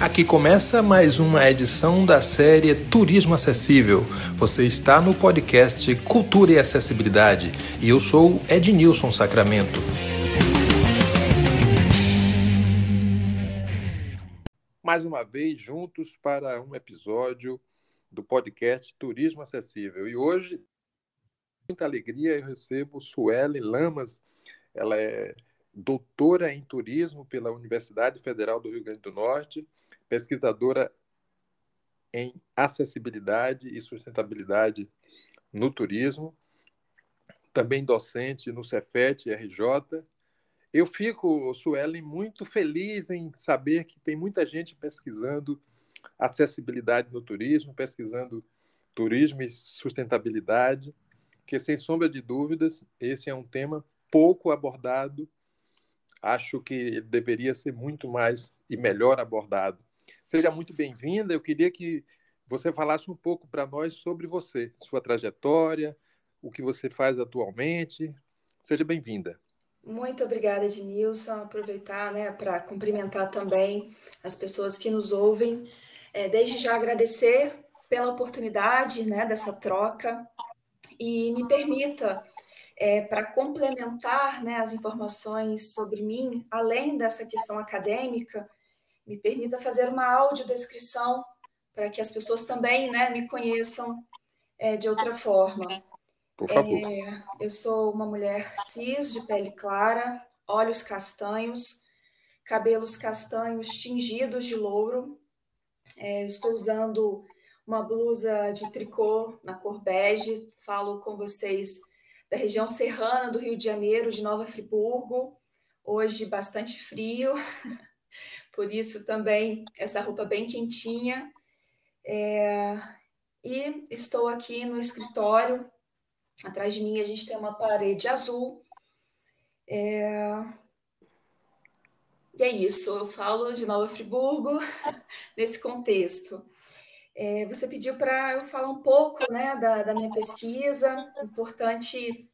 Aqui começa mais uma edição da série Turismo Acessível. Você está no podcast Cultura e Acessibilidade e eu sou Ednilson Sacramento. Mais uma vez juntos para um episódio do podcast Turismo Acessível. E hoje, com muita alegria, eu recebo Sueli Lamas. Ela é doutora em turismo pela Universidade Federal do Rio Grande do Norte, pesquisadora em acessibilidade e sustentabilidade no turismo, também docente no Cefet RJ. Eu fico, Suelen, muito feliz em saber que tem muita gente pesquisando acessibilidade no turismo, pesquisando turismo e sustentabilidade, que sem sombra de dúvidas, esse é um tema pouco abordado. Acho que deveria ser muito mais e melhor abordado. Seja muito bem-vinda. Eu queria que você falasse um pouco para nós sobre você, sua trajetória, o que você faz atualmente. Seja bem-vinda. Muito obrigada, Ednilson. Aproveitar né, para cumprimentar também as pessoas que nos ouvem. É, desde já agradecer pela oportunidade né, dessa troca e me permita, é, para complementar né, as informações sobre mim, além dessa questão acadêmica, me permita fazer uma audiodescrição para que as pessoas também né, me conheçam é, de outra forma. Por favor. É, eu sou uma mulher cis, de pele clara, olhos castanhos, cabelos castanhos tingidos de louro, é, estou usando uma blusa de tricô na cor bege. Falo com vocês da região serrana do Rio de Janeiro, de Nova Friburgo. Hoje bastante frio, por isso também essa roupa bem quentinha. É, e estou aqui no escritório. Atrás de mim a gente tem uma parede azul. É, e é isso, eu falo de Nova Friburgo nesse contexto. É, você pediu para eu falar um pouco né, da, da, minha pesquisa, importante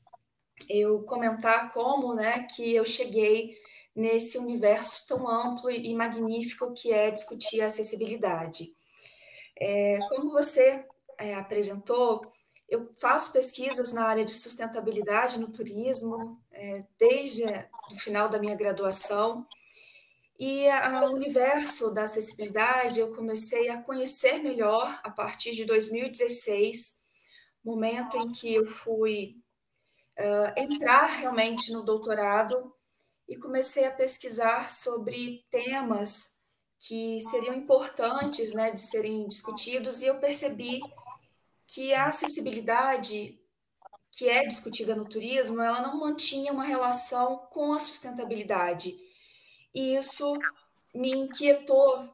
eu comentar como né, que eu cheguei nesse universo tão amplo e magnífico que é discutir a acessibilidade. É, como você é, apresentou, eu faço pesquisas na área de sustentabilidade no turismo é, desde o final da minha graduação e o universo da acessibilidade eu comecei a conhecer melhor a partir de 2016, momento em que eu fui uh, entrar realmente no doutorado e comecei a pesquisar sobre temas que seriam importantes né, de serem discutidos, e eu percebi que a acessibilidade que é discutida no turismo, ela não mantinha uma relação com a sustentabilidade. E isso me inquietou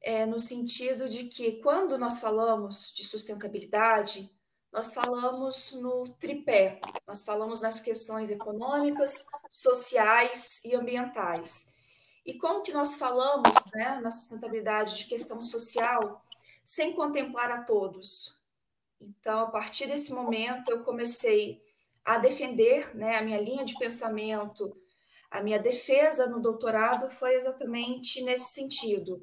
é, no sentido de que, quando nós falamos de sustentabilidade, nós falamos no tripé, nós falamos nas questões econômicas, sociais e ambientais. E como que nós falamos né, na sustentabilidade de questão social sem contemplar a todos? Então, a partir desse momento, eu comecei a defender né, a minha linha de pensamento a minha defesa no doutorado foi exatamente nesse sentido.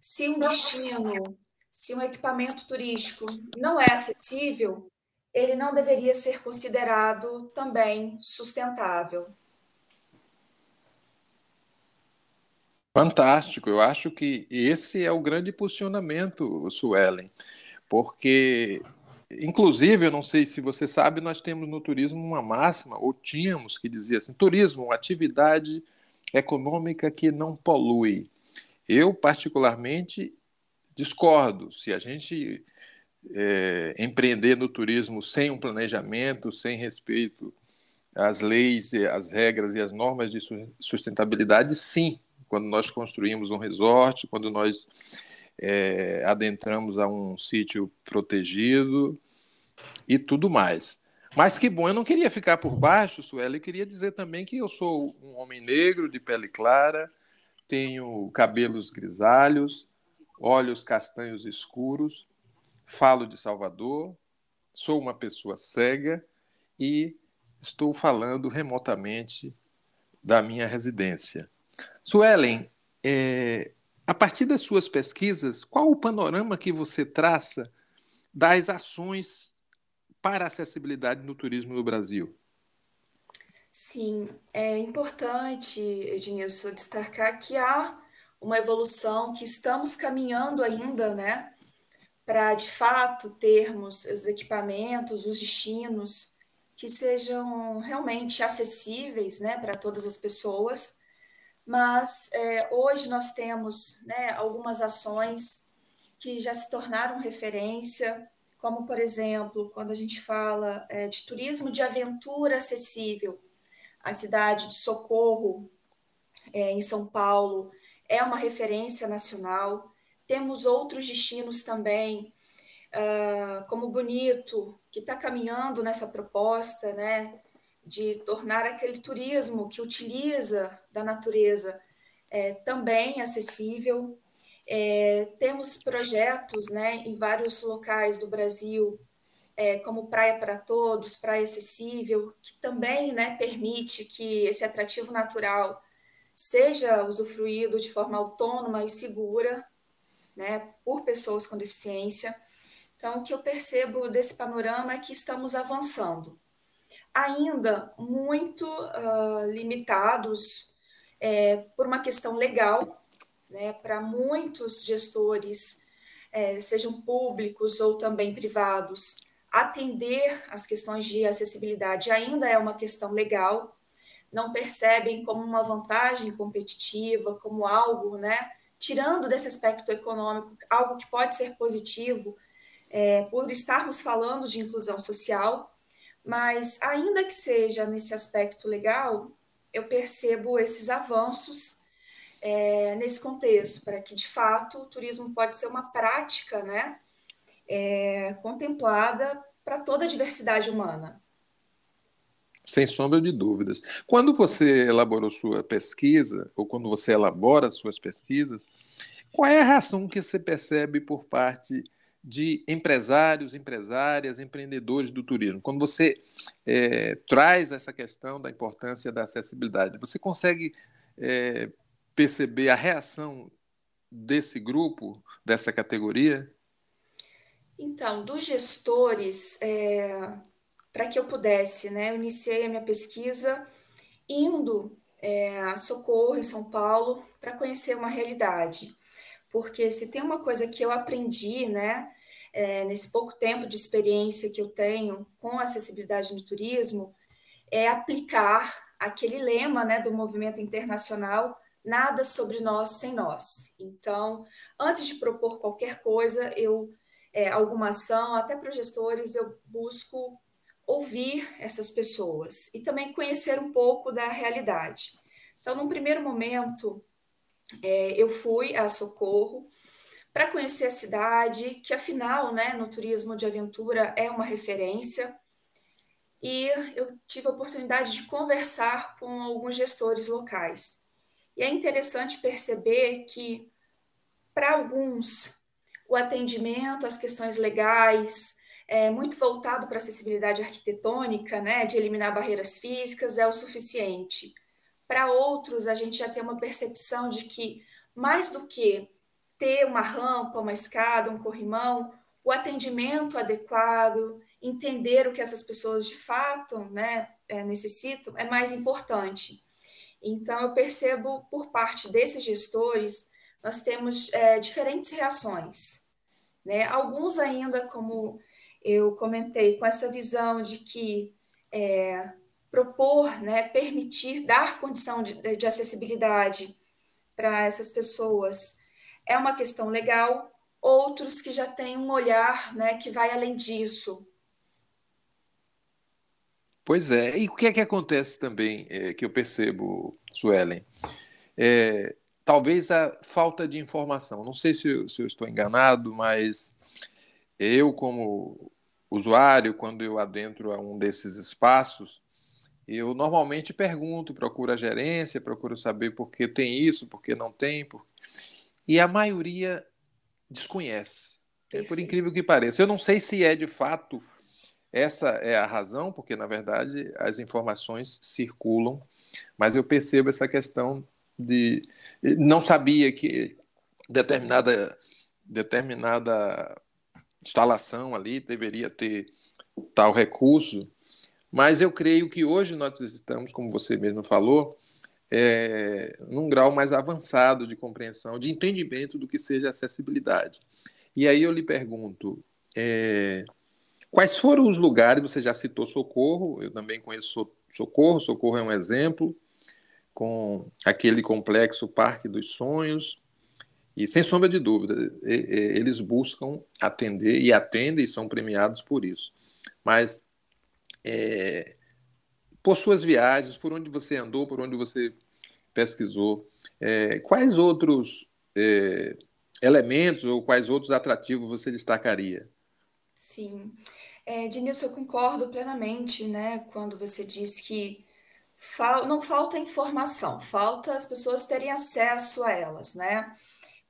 Se um destino, se um equipamento turístico não é acessível, ele não deveria ser considerado também sustentável. Fantástico, eu acho que esse é o grande posicionamento, Suelen, porque Inclusive, eu não sei se você sabe, nós temos no turismo uma máxima, ou tínhamos que dizia assim: turismo, uma atividade econômica que não polui. Eu, particularmente, discordo. Se a gente é, empreender no turismo sem um planejamento, sem respeito às leis, às regras e às normas de sustentabilidade, sim. Quando nós construímos um resort, quando nós é, adentramos a um sítio protegido e tudo mais. Mas que bom, eu não queria ficar por baixo, Sueli, eu queria dizer também que eu sou um homem negro, de pele clara, tenho cabelos grisalhos, olhos castanhos escuros, falo de Salvador, sou uma pessoa cega e estou falando remotamente da minha residência. Suelen, é, a partir das suas pesquisas, qual o panorama que você traça das ações para a acessibilidade no turismo no Brasil? Sim, é importante, Ednilson, destacar que há uma evolução, que estamos caminhando ainda, né, para de fato termos os equipamentos, os destinos que sejam realmente acessíveis, né, para todas as pessoas. Mas é, hoje nós temos, né, algumas ações que já se tornaram referência, como por exemplo, quando a gente fala é, de turismo de aventura acessível a cidade de Socorro, é, em São Paulo, é uma referência nacional. Temos outros destinos também, uh, como Bonito, que está caminhando nessa proposta, né, de tornar aquele turismo que utiliza da natureza é, também acessível. É, temos projetos né, em vários locais do Brasil é, como Praia para Todos, Praia Acessível, que também né, permite que esse atrativo natural seja usufruído de forma autônoma e segura né, por pessoas com deficiência. Então, o que eu percebo desse panorama é que estamos avançando. Ainda muito uh, limitados é, por uma questão legal, né, para muitos gestores, é, sejam públicos ou também privados, atender às questões de acessibilidade ainda é uma questão legal, não percebem como uma vantagem competitiva, como algo, né, tirando desse aspecto econômico, algo que pode ser positivo, é, por estarmos falando de inclusão social, mas ainda que seja nesse aspecto legal, eu percebo esses avanços é, nesse contexto, para que de fato o turismo pode ser uma prática, né, é, contemplada para toda a diversidade humana. Sem sombra de dúvidas. Quando você elaborou sua pesquisa, ou quando você elabora suas pesquisas, qual é a reação que você percebe por parte de empresários, empresárias, empreendedores do turismo? Quando você é, traz essa questão da importância da acessibilidade, você consegue é, perceber a reação desse grupo, dessa categoria? Então, dos gestores, é, para que eu pudesse, né, eu iniciei a minha pesquisa indo é, a Socorro, em São Paulo, para conhecer uma realidade. Porque se tem uma coisa que eu aprendi, né, é, nesse pouco tempo de experiência que eu tenho com acessibilidade no turismo, é aplicar aquele lema né, do movimento internacional nada sobre nós sem nós. Então, antes de propor qualquer coisa, eu é, alguma ação, até para os gestores, eu busco ouvir essas pessoas e também conhecer um pouco da realidade. Então, num primeiro momento, é, eu fui a Socorro para conhecer a cidade, que afinal, né, no turismo de aventura é uma referência. E eu tive a oportunidade de conversar com alguns gestores locais. E é interessante perceber que, para alguns, o atendimento às questões legais, é, muito voltado para acessibilidade arquitetônica, né, de eliminar barreiras físicas, é o suficiente. Para outros, a gente já tem uma percepção de que, mais do que ter uma rampa, uma escada, um corrimão, o atendimento adequado, entender o que essas pessoas de fato né, é, necessitam, é mais importante. Então, eu percebo por parte desses gestores, nós temos é, diferentes reações. Né? Alguns ainda, como eu comentei, com essa visão de que é, propor, né, permitir, dar condição de, de acessibilidade para essas pessoas é uma questão legal, outros que já têm um olhar né, que vai além disso. Pois é, e o que é que acontece também, é, que eu percebo, Suelen? É, talvez a falta de informação. Não sei se eu, se eu estou enganado, mas eu, como usuário, quando eu adentro a um desses espaços, eu normalmente pergunto, procuro a gerência, procuro saber por que tem isso, por que não tem, por... e a maioria desconhece. É por incrível que pareça. Eu não sei se é de fato essa é a razão, porque na verdade as informações circulam, mas eu percebo essa questão de não sabia que determinada, determinada instalação ali deveria ter tal recurso, mas eu creio que hoje nós estamos, como você mesmo falou, é, num grau mais avançado de compreensão, de entendimento do que seja acessibilidade. E aí eu lhe pergunto, é, quais foram os lugares, você já citou Socorro, eu também conheço Socorro, Socorro é um exemplo, com aquele complexo Parque dos Sonhos, e sem sombra de dúvida, eles buscam atender e atendem e são premiados por isso. Mas é, por suas viagens, por onde você andou, por onde você pesquisou, é, quais outros é, elementos ou quais outros atrativos você destacaria? Sim, é, Denilson, eu concordo plenamente, né, quando você diz que fal não falta informação, falta as pessoas terem acesso a elas, né?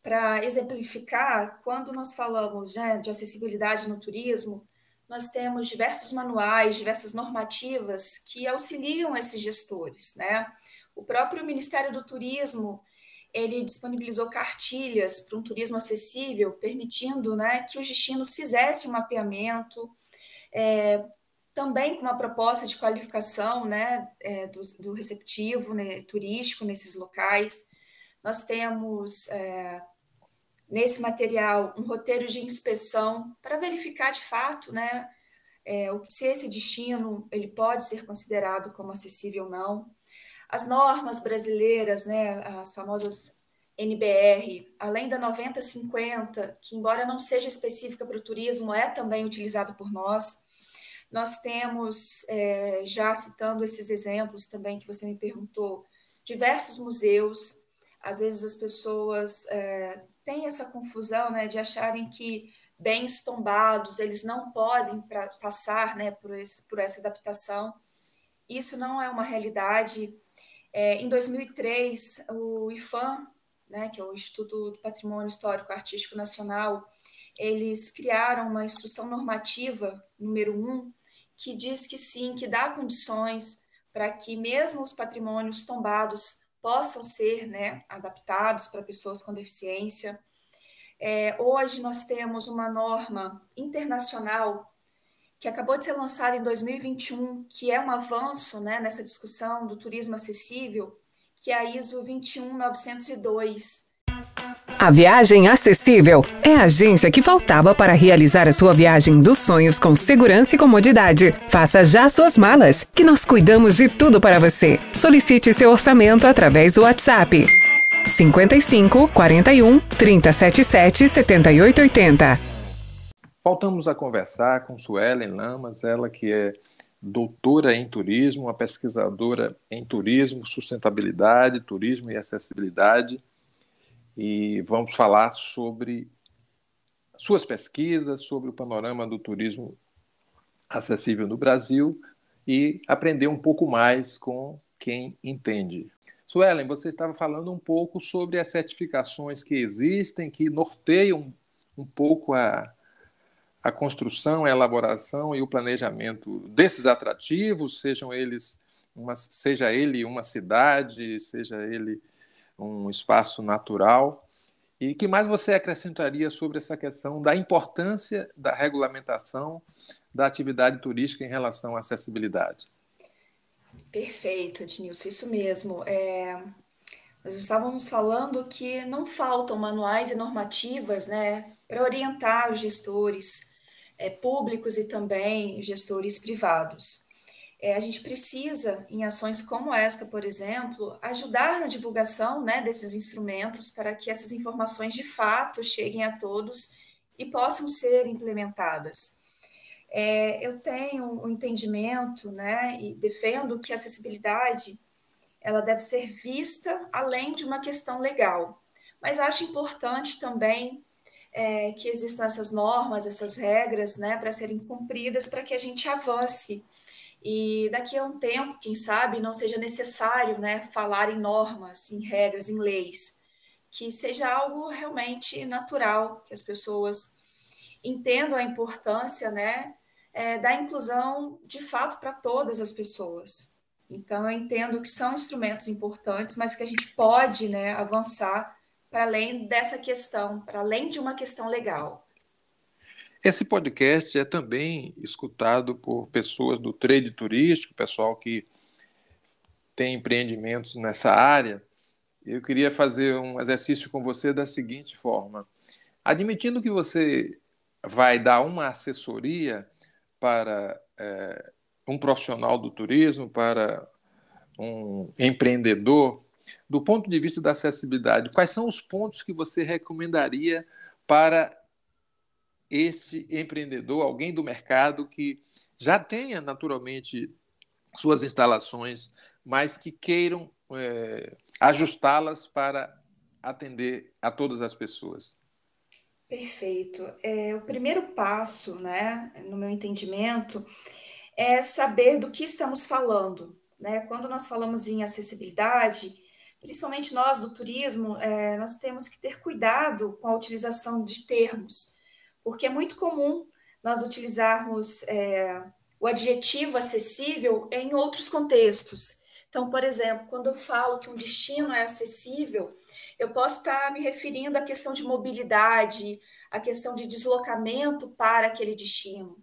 Para exemplificar, quando nós falamos né, de acessibilidade no turismo, nós temos diversos manuais, diversas normativas que auxiliam esses gestores, né? O próprio Ministério do Turismo ele disponibilizou cartilhas para um turismo acessível, permitindo né, que os destinos fizessem um mapeamento, é, também com uma proposta de qualificação né, é, do, do, receptivo né, turístico nesses locais. Nós temos é, nesse material um roteiro de inspeção para verificar de fato né, é, se esse destino ele pode ser considerado como acessível ou não. As normas brasileiras, né, as famosas NBR, além da 9050, que embora não seja específica para o turismo, é também utilizada por nós. Nós temos, é, já citando esses exemplos também que você me perguntou, diversos museus. Às vezes as pessoas é, têm essa confusão né, de acharem que bens tombados eles não podem pra, passar né, por, esse, por essa adaptação. Isso não é uma realidade. É, em 2003, o IFAM, né, que é o Instituto do Patrimônio Histórico Artístico Nacional, eles criaram uma instrução normativa número 1, que diz que sim, que dá condições para que mesmo os patrimônios tombados possam ser né, adaptados para pessoas com deficiência. É, hoje nós temos uma norma internacional que acabou de ser lançada em 2021, que é um avanço né, nessa discussão do turismo acessível, que é a ISO 21902. A Viagem Acessível é a agência que faltava para realizar a sua viagem dos sonhos com segurança e comodidade. Faça já suas malas, que nós cuidamos de tudo para você. Solicite seu orçamento através do WhatsApp 55 41 377 7880. Voltamos a conversar com Suelen Lamas, ela que é doutora em turismo, uma pesquisadora em turismo, sustentabilidade, turismo e acessibilidade. E vamos falar sobre suas pesquisas, sobre o panorama do turismo acessível no Brasil e aprender um pouco mais com quem entende. Suelen, você estava falando um pouco sobre as certificações que existem, que norteiam um pouco a, a construção, a elaboração e o planejamento desses atrativos, sejam eles uma, seja ele uma cidade, seja ele um espaço natural. E que mais você acrescentaria sobre essa questão da importância da regulamentação da atividade turística em relação à acessibilidade? Perfeito, Ednilson, isso mesmo. É, nós estávamos falando que não faltam manuais e normativas né, para orientar os gestores é, públicos e também gestores privados. É, a gente precisa, em ações como esta, por exemplo, ajudar na divulgação né, desses instrumentos para que essas informações de fato cheguem a todos e possam ser implementadas. É, eu tenho o um entendimento, né, e defendo que a acessibilidade ela deve ser vista além de uma questão legal, mas acho importante também é, que existam essas normas, essas regras, né, para serem cumpridas, para que a gente avance e daqui a um tempo, quem sabe, não seja necessário, né, falar em normas, em regras, em leis, que seja algo realmente natural, que as pessoas entendam a importância, né, é, da inclusão de fato para todas as pessoas. Então, eu entendo que são instrumentos importantes, mas que a gente pode né, avançar para além dessa questão, para além de uma questão legal. Esse podcast é também escutado por pessoas do trade turístico, pessoal que tem empreendimentos nessa área. Eu queria fazer um exercício com você da seguinte forma: admitindo que você vai dar uma assessoria para é, um profissional do turismo, para um empreendedor, do ponto de vista da acessibilidade, quais são os pontos que você recomendaria para esse empreendedor, alguém do mercado que já tenha naturalmente suas instalações, mas que queiram é, ajustá-las para atender a todas as pessoas? Perfeito. É, o primeiro passo, né, no meu entendimento, é saber do que estamos falando. Né? Quando nós falamos em acessibilidade, principalmente nós do turismo, é, nós temos que ter cuidado com a utilização de termos, porque é muito comum nós utilizarmos é, o adjetivo acessível em outros contextos. Então, por exemplo, quando eu falo que um destino é acessível, eu posso estar me referindo à questão de mobilidade, à questão de deslocamento para aquele destino.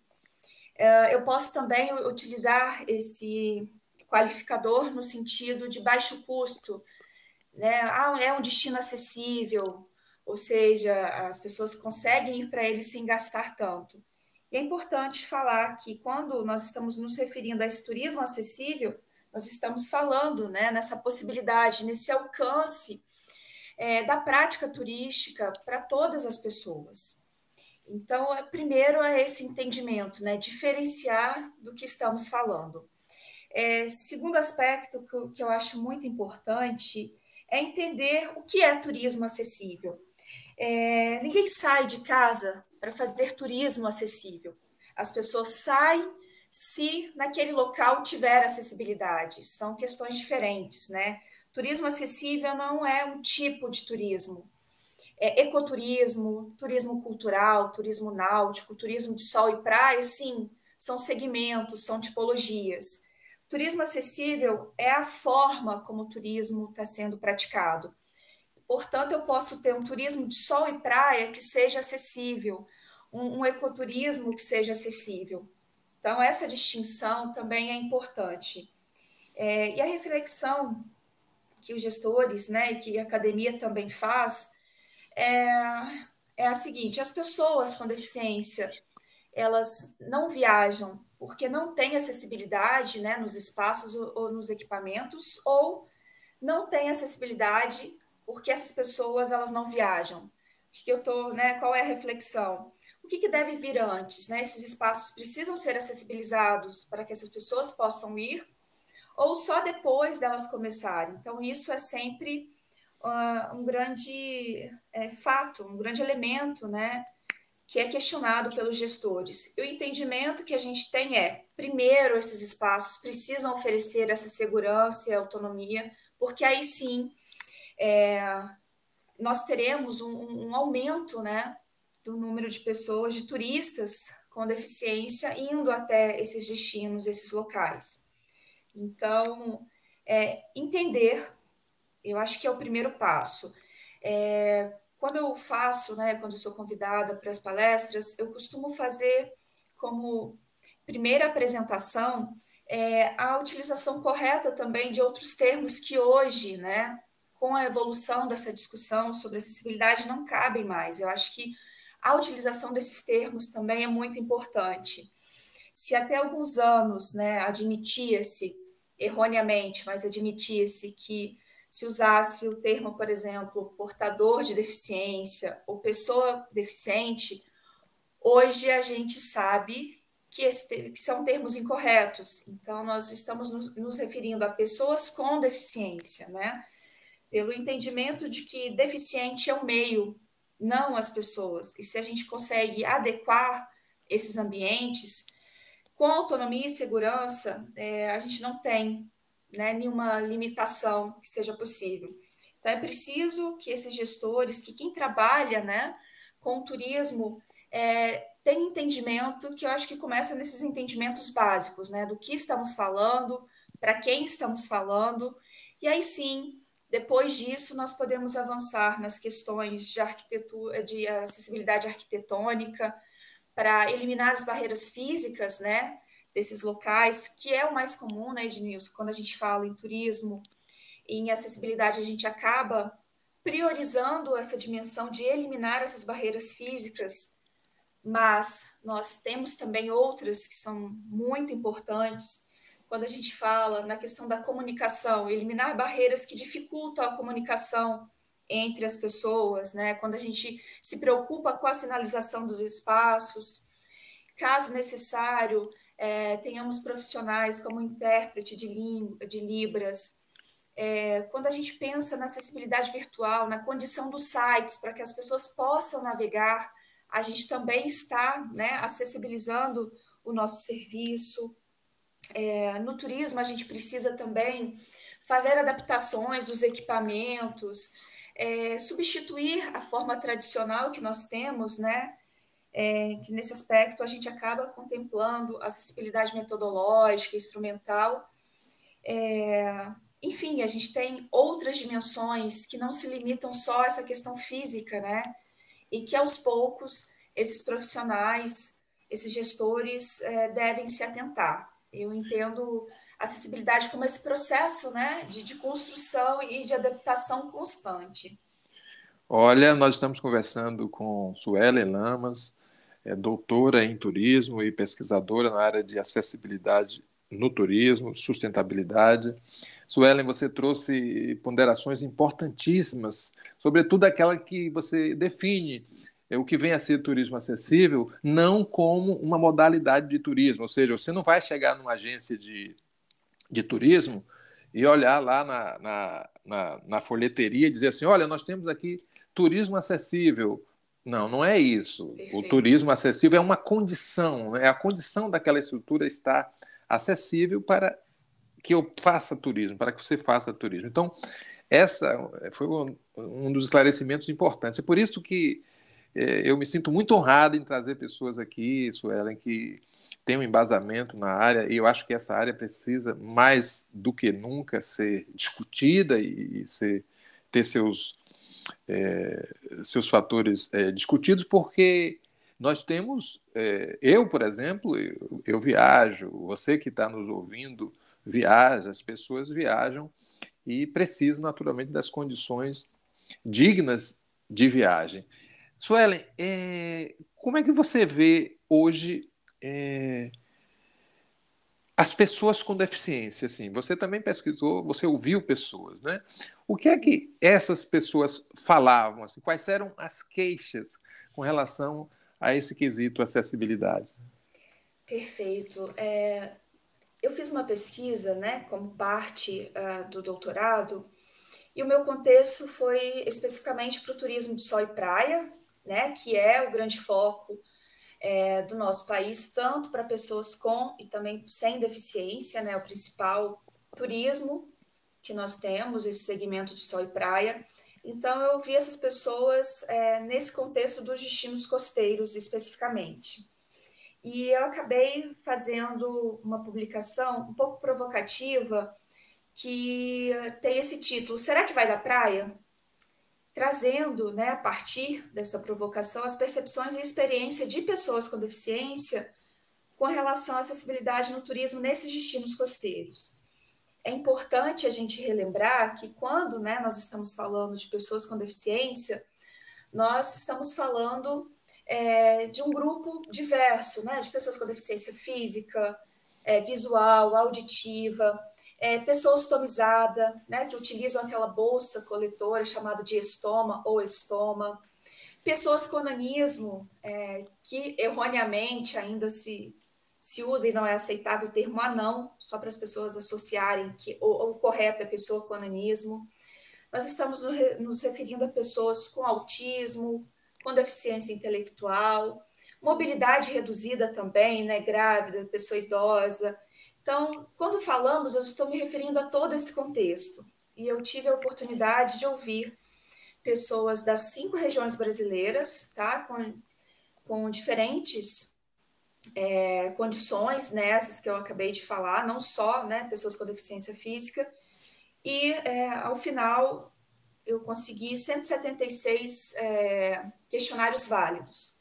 É, eu posso também utilizar esse qualificador no sentido de baixo custo, né? Ah, é um destino acessível, ou seja, as pessoas conseguem ir para ele sem gastar tanto. E é importante falar que quando nós estamos nos referindo a esse turismo acessível, nós estamos falando né, nessa possibilidade, nesse alcance é, da prática turística para todas as pessoas. Então, é, primeiro é esse entendimento, né, diferenciar do que estamos falando. É, segundo aspecto que, que eu acho muito importante é entender o que é turismo acessível. É, ninguém sai de casa para fazer turismo acessível. As pessoas saem se naquele local tiver acessibilidade. São questões diferentes, né? Turismo acessível não é um tipo de turismo. É ecoturismo, turismo cultural, turismo náutico, turismo de sol e praia, sim, são segmentos, são tipologias. Turismo acessível é a forma como o turismo está sendo praticado. Portanto, eu posso ter um turismo de sol e praia que seja acessível, um, um ecoturismo que seja acessível. Então, essa distinção também é importante. É, e a reflexão que os gestores, né, e que a academia também faz, é, é a seguinte: as pessoas com deficiência elas não viajam porque não têm acessibilidade né, nos espaços ou, ou nos equipamentos, ou não têm acessibilidade porque essas pessoas elas não viajam. O que, que eu tô, né? Qual é a reflexão? O que, que deve vir antes? Né? Esses espaços precisam ser acessibilizados para que essas pessoas possam ir, ou só depois delas começarem? Então, isso é sempre uh, um grande é, fato, um grande elemento, né? Que é questionado pelos gestores. E o entendimento que a gente tem é: primeiro, esses espaços precisam oferecer essa segurança e autonomia, porque aí sim é, nós teremos um, um aumento, né? do número de pessoas, de turistas com deficiência indo até esses destinos, esses locais. Então, é, entender, eu acho que é o primeiro passo. É, quando eu faço, né, quando sou convidada para as palestras, eu costumo fazer como primeira apresentação é, a utilização correta também de outros termos que hoje, né, com a evolução dessa discussão sobre acessibilidade, não cabem mais. Eu acho que a utilização desses termos também é muito importante. Se até alguns anos né, admitia-se, erroneamente, mas admitia-se que se usasse o termo, por exemplo, portador de deficiência ou pessoa deficiente, hoje a gente sabe que, esse, que são termos incorretos. Então, nós estamos nos, nos referindo a pessoas com deficiência, né? Pelo entendimento de que deficiente é o meio não as pessoas. E se a gente consegue adequar esses ambientes com autonomia e segurança, é, a gente não tem né, nenhuma limitação que seja possível. Então, é preciso que esses gestores, que quem trabalha né, com o turismo, é, tenha entendimento, que eu acho que começa nesses entendimentos básicos, né, do que estamos falando, para quem estamos falando, e aí sim Depois disso, nós podemos avançar nas questões de arquitetura, de acessibilidade arquitetônica, para eliminar as barreiras físicas, né, desses locais, que é o mais comum, né, Ednilson, quando a gente fala em turismo, em acessibilidade, a gente acaba priorizando essa dimensão de eliminar essas barreiras físicas, mas nós temos também outras que são muito importantes, quando a gente fala na questão da comunicação, eliminar barreiras que dificultam a comunicação entre as pessoas, né? Quando a gente se preocupa com a sinalização dos espaços, caso necessário, é, tenhamos profissionais como intérprete de, língua, de Libras. É, quando a gente pensa na acessibilidade virtual, na condição dos sites para que as pessoas possam navegar, a gente também está né, acessibilizando o nosso serviço. É, no turismo, a gente precisa também fazer adaptações dos equipamentos, é, substituir a forma tradicional que nós temos, né? É, que nesse aspecto a gente acaba contemplando acessibilidade metodológica, instrumental. É, enfim, a gente tem outras dimensões que não se limitam só a essa questão física, né? E que aos poucos esses profissionais, esses gestores é, devem se atentar. Eu entendo acessibilidade como esse processo né, de, de construção e de adaptação constante. Olha, nós estamos conversando com Suelen Lamas, é doutora em turismo e pesquisadora na área de acessibilidade no turismo, sustentabilidade. Suelen, você trouxe ponderações importantíssimas, sobretudo aquela que você define o que vem a ser turismo acessível, não como uma modalidade de turismo, ou seja, você não vai chegar numa agência de de turismo e olhar lá na, na, na, na folheteria e dizer assim: olha, nós temos aqui turismo acessível. Não, não é isso. Perfeito. O turismo acessível é uma condição, é a condição daquela estrutura estar acessível para que eu faça turismo, para que você faça turismo. Então, essa foi um, dos esclarecimentos importantes. É por isso que é, eu me sinto muito honrado em trazer pessoas aqui, Suelen, que tem um embasamento na área, e eu acho que essa área precisa, mais do que nunca, ser discutida e, ser, ter seus, é, seus fatores é, discutidos, porque nós temos, é, eu, por exemplo, eu, eu viajo, você que está nos ouvindo viaja, as pessoas viajam e precisam, naturalmente, das condições dignas de viagem. Suelen, é, como é que você vê hoje é, as pessoas com deficiência, assim, você também pesquisou, você ouviu pessoas, né? O que é que essas pessoas falavam, assim, quais eram as queixas com relação a esse quesito acessibilidade? Perfeito. É, eu fiz uma pesquisa, né, como parte uh, do doutorado, e o meu contexto foi especificamente para o turismo de sol e praia, né, que é o grande foco é, do nosso país, tanto para pessoas com e também sem deficiência, né, o principal turismo que nós temos, esse segmento de sol e praia. Então, eu vi essas pessoas é, nesse contexto dos destinos costeiros, especificamente. E eu acabei fazendo uma publicação um pouco provocativa que tem esse título: Será que vai da praia? Trazendo, né, a partir dessa provocação, as percepções e experiência de pessoas com deficiência com relação à acessibilidade no turismo nesses destinos costeiros. É importante a gente relembrar que quando né, nós estamos falando de pessoas com deficiência, nós estamos falando é, de um grupo diverso, né, de pessoas com deficiência física, é, visual, auditiva, é, pessoa ostomizada, né, que utilizam aquela bolsa coletora chamada de estoma ou estoma, pessoas com nanismo, é, que erroneamente ainda se, se usa e não é aceitável o termo anão, só para as pessoas associarem que o, o correto é pessoa com nanismo. Nós estamos nos referindo a pessoas com autismo, com deficiência intelectual, mobilidade reduzida também, né, grávida, pessoa idosa, então, quando falamos, eu estou me referindo a todo esse contexto. E eu tive a oportunidade de ouvir pessoas das cinco regiões brasileiras, tá? Com, com diferentes é, condições nessas que eu acabei de falar, não só né, pessoas com deficiência física, e é, ao final eu consegui 176 é, questionários válidos.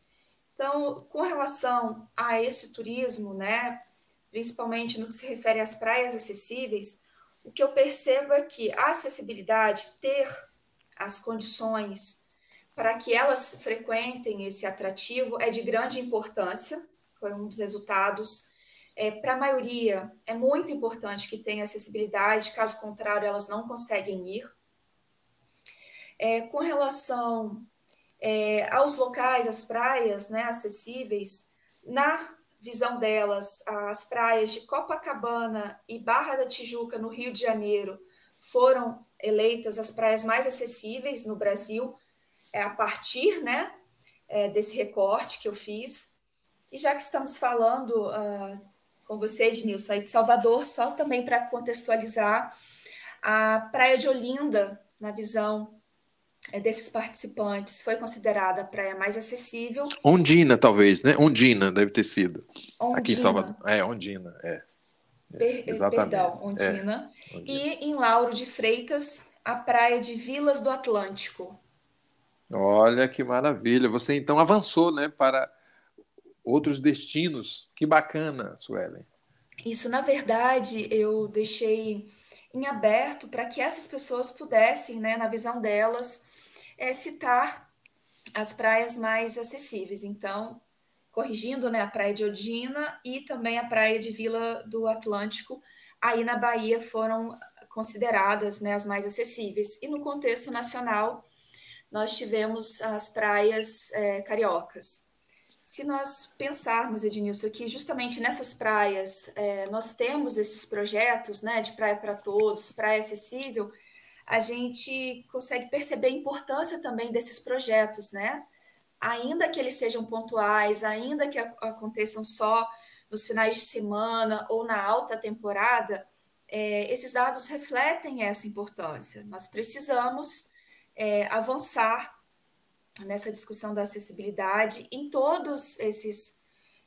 Então, com relação a esse turismo, né, principalmente no que se refere às praias acessíveis, o que eu percebo é que a acessibilidade, ter as condições para que elas frequentem esse atrativo é de grande importância, foi um dos resultados. É, para a maioria, é muito importante que tenha acessibilidade, caso contrário, elas não conseguem ir. É, com relação é, aos locais, às praias né, acessíveis, na visão delas, as praias de Copacabana e Barra da Tijuca, no Rio de Janeiro, foram eleitas as praias mais acessíveis no Brasil, é, a partir né, é, desse recorte que eu fiz. E já que estamos falando uh, com você, Ednilson, aí de Salvador, só também para contextualizar, a Praia de Olinda, na visão desses participantes foi considerada a praia mais acessível. Ondina, talvez, né? Ondina deve ter sido. Ondina. Aqui em Salvador. É, Ondina, é. é per exatamente. Perdão, Ondina. É. Ondina. E em Lauro de Freitas, a praia de Vilas do Atlântico. Olha que maravilha. Você então avançou, né, para outros destinos. Que bacana, Suelen. Isso, na verdade, eu deixei em aberto para que essas pessoas pudessem, né, na visão delas, é, citar as praias mais acessíveis. Então, corrigindo, né, a praia de Odina e também a praia de Vila do Atlântico, aí na Bahia foram consideradas né, as mais acessíveis. E no contexto nacional, nós tivemos as praias é, cariocas. Se nós pensarmos, Ednilson, que justamente nessas praias é, nós temos esses projetos né, de praia para todos, praia acessível, a gente consegue perceber a importância também desses projetos, né? Ainda que eles sejam pontuais, ainda que aconteçam só nos finais de semana ou na alta temporada, é, esses dados refletem essa importância. Nós precisamos é, avançar nessa discussão da acessibilidade em todos esses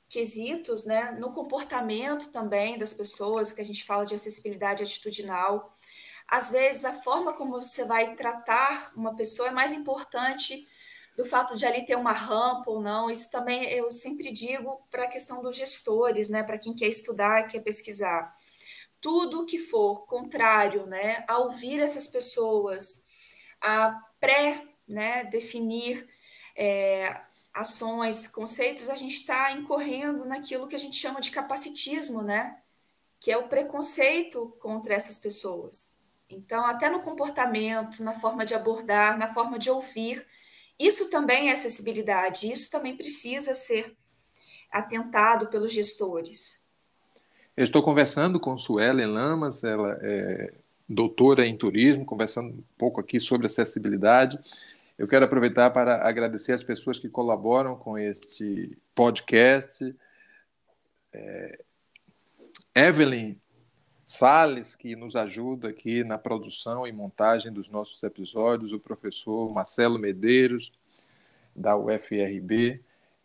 quesitos, né? No comportamento também das pessoas, que a gente fala de acessibilidade atitudinal às vezes a forma como você vai tratar uma pessoa é mais importante do fato de ali ter uma rampa ou não. Isso também eu sempre digo para a questão dos gestores, né, para quem quer estudar, quer pesquisar. Tudo que for contrário, né, a ouvir essas pessoas, a pré, né, definir é, ações, conceitos, a gente está incorrendo naquilo que a gente chama de capacitismo, né, que é o preconceito contra essas pessoas. Então, até no comportamento, na forma de abordar, na forma de ouvir, isso também é acessibilidade, isso também precisa ser atentado pelos gestores. Eu estou conversando com Suelen Lamas, ela é doutora em turismo, conversando um pouco aqui sobre acessibilidade. Eu quero aproveitar para agradecer as pessoas que colaboram com este podcast. É, Evelyn Sales, que nos ajuda aqui na produção e montagem dos nossos episódios, o professor Marcelo Medeiros, da UFRB.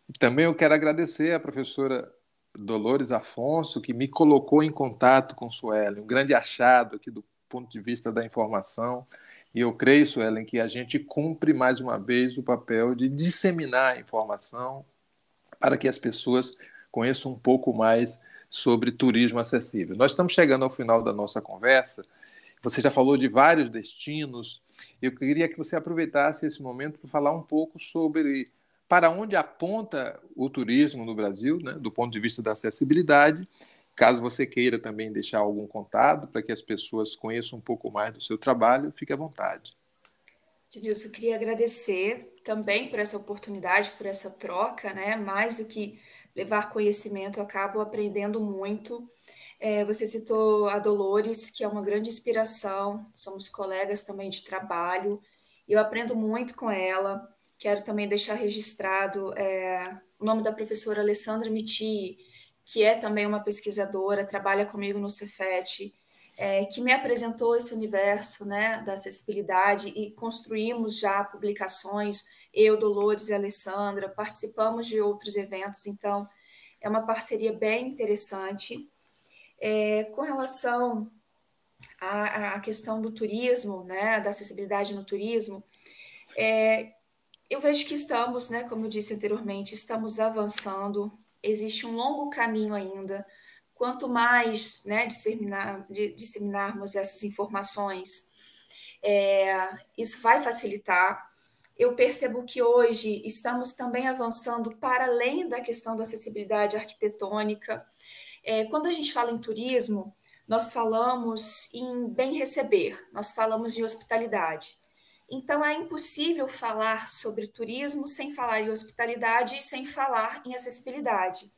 E também eu quero agradecer a professora Dolores Afonso, que me colocou em contato com Suelen, um grande achado aqui do ponto de vista da informação. E eu creio, Suelen, que a gente cumpre mais uma vez o papel de disseminar a informação para que as pessoas conheçam um pouco mais sobre turismo acessível. Nós estamos chegando ao final da nossa conversa. Você já falou de vários destinos. Eu queria que você aproveitasse esse momento para falar um pouco sobre para onde aponta o turismo no Brasil, né, do ponto de vista da acessibilidade. Caso você queira também deixar algum contato para que as pessoas conheçam um pouco mais do seu trabalho, fique à vontade. Edilson, queria agradecer também por essa oportunidade, por essa troca, né? Mais do que levar conhecimento, eu acabo aprendendo muito. É, você citou a Dolores, que é uma grande inspiração, somos colegas também de trabalho, e eu aprendo muito com ela. Quero também deixar registrado é, o nome da professora Alessandra Miti, que é também uma pesquisadora, trabalha comigo no Cefet, é, que me apresentou esse universo né, da acessibilidade e construímos já publicações eu, Dolores e Alessandra, participamos de outros eventos, então é uma parceria bem interessante. É, com relação a, a questão do turismo, né, da acessibilidade no turismo, é, eu vejo que estamos, né, como eu disse anteriormente, estamos avançando, existe um longo caminho ainda. Quanto mais né, disseminar, disseminarmos essas informações, é, isso vai facilitar. Eu percebo que hoje estamos também avançando para além da questão da acessibilidade arquitetônica. É, quando a gente fala em turismo, nós falamos em bem receber, nós falamos de hospitalidade. Então, é impossível falar sobre turismo sem falar em hospitalidade e sem falar em acessibilidade.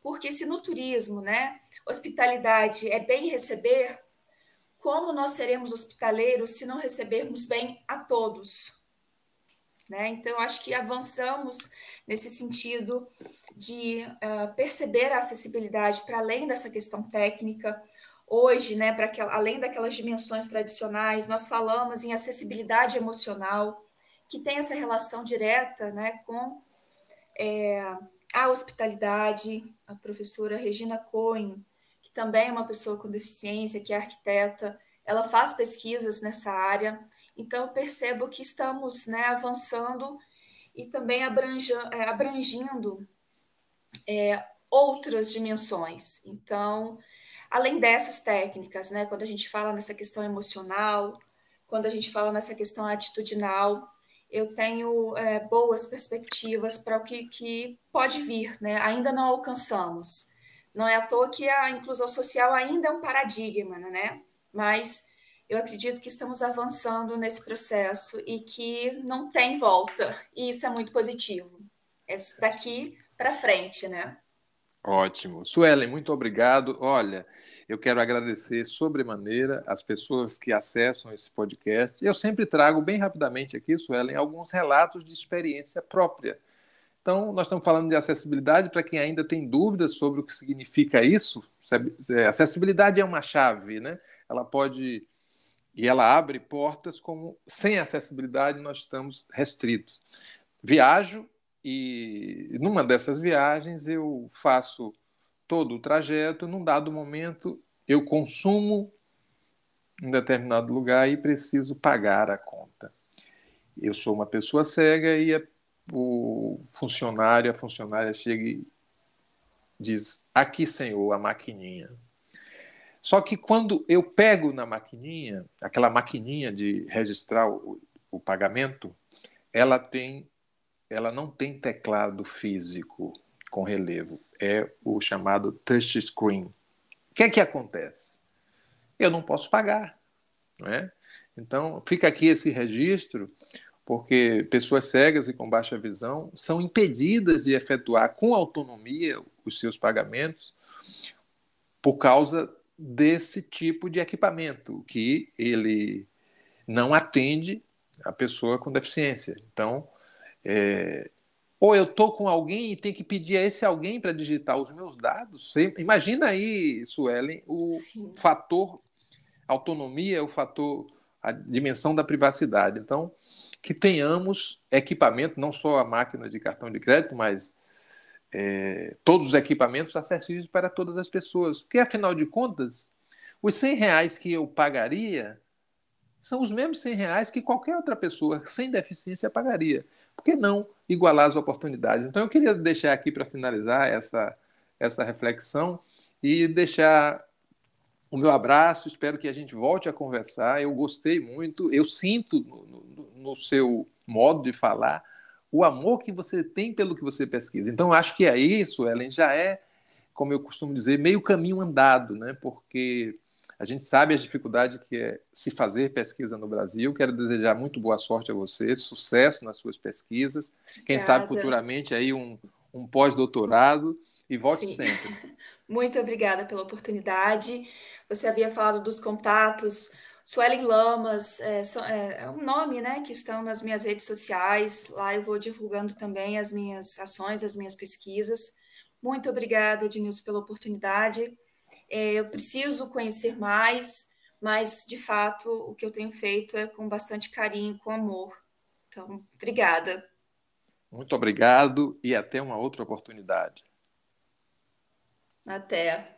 Porque se no turismo, né, hospitalidade é bem receber, como nós seremos hospitaleiros se não recebermos bem a todos? Né? Então, acho que avançamos nesse sentido de uh, perceber a acessibilidade para além dessa questão técnica, Hoje, né, para além daquelas dimensões tradicionais, nós falamos em acessibilidade emocional, que tem essa relação direta né, com é, a hospitalidade. A professora Regina Cohen, que também é uma pessoa com deficiência, que é arquiteta, ela faz pesquisas nessa área. Então, percebo que estamos né, avançando e também é, abrangindo é, outras dimensões. Então, Além dessas técnicas, né, quando a gente fala nessa questão emocional, quando a gente fala nessa questão atitudinal, eu tenho é, boas perspectivas para o que, que pode vir, né? Ainda não alcançamos. Não é à toa que a inclusão social ainda é um paradigma, né? Mas eu acredito que estamos avançando nesse processo e que não tem volta. E isso é muito positivo. É daqui para frente, né? Ótimo. Suelen, muito obrigado. Olha, eu quero agradecer sobremaneira as pessoas que acessam esse podcast. Eu sempre trago bem rapidamente aqui, Suelen, alguns relatos de experiência própria. Então, nós estamos falando de acessibilidade para quem ainda tem dúvidas sobre o que significa isso. É, acessibilidade é uma chave, né? Ela pode e ela abre portas como sem acessibilidade nós estamos restritos. Viajo e numa dessas viagens eu faço todo o trajeto, num dado momento eu consumo em determinado lugar e preciso pagar a conta. Eu sou uma pessoa cega e o funcionário, a funcionária chega e diz: Aqui, senhor, a maquininha. Só que quando eu pego na maquininha, aquela maquininha de registrar o, o pagamento, ela tem ela não tem teclado físico com relevo, é o chamado touch screen. O que é que acontece? Eu não posso pagar, não é? Então, fica aqui esse registro, porque pessoas cegas e com baixa visão são impedidas de efetuar com autonomia os seus pagamentos por causa desse tipo de equipamento que ele não atende a pessoa com deficiência. Então, é, ou eu estou com alguém e tenho que pedir a esse alguém para digitar os meus dados. Você, imagina aí, Suelen, o Sim. fator autonomia, o fator, a dimensão da privacidade. Então, que tenhamos equipamento, não só a máquina de cartão de crédito, mas é, todos os equipamentos acessíveis para todas as pessoas. Porque, afinal de contas, os 100 reais que eu pagaria são os mesmos 100 reais que qualquer outra pessoa sem deficiência pagaria. Por que não igualar as oportunidades? Então, eu queria deixar aqui para finalizar essa, essa reflexão e deixar o meu abraço. Espero que a gente volte a conversar. Eu gostei muito, eu sinto no, no, no seu modo de falar o amor que você tem pelo que você pesquisa. Então, acho que é isso, Ellen, já é, como eu costumo dizer, meio caminho andado, né? porque a gente sabe as dificuldades que é se fazer pesquisa no Brasil. Quero desejar muito boa sorte a você, sucesso nas suas pesquisas. Quem Obrigada. sabe futuramente aí um, um pós-doutorado e volte Sim. sempre. Muito obrigada pela oportunidade. Você havia falado dos contatos. Suelen Lamas é, é, é um nome né, que estão nas minhas redes sociais. Lá eu vou divulgando também as minhas ações, as minhas pesquisas. Muito obrigada, Edmilson, pela oportunidade. É, eu preciso conhecer mais, mas de fato o que eu tenho feito é com bastante carinho, com amor. Então, obrigada. Muito obrigado e até uma outra oportunidade. Até.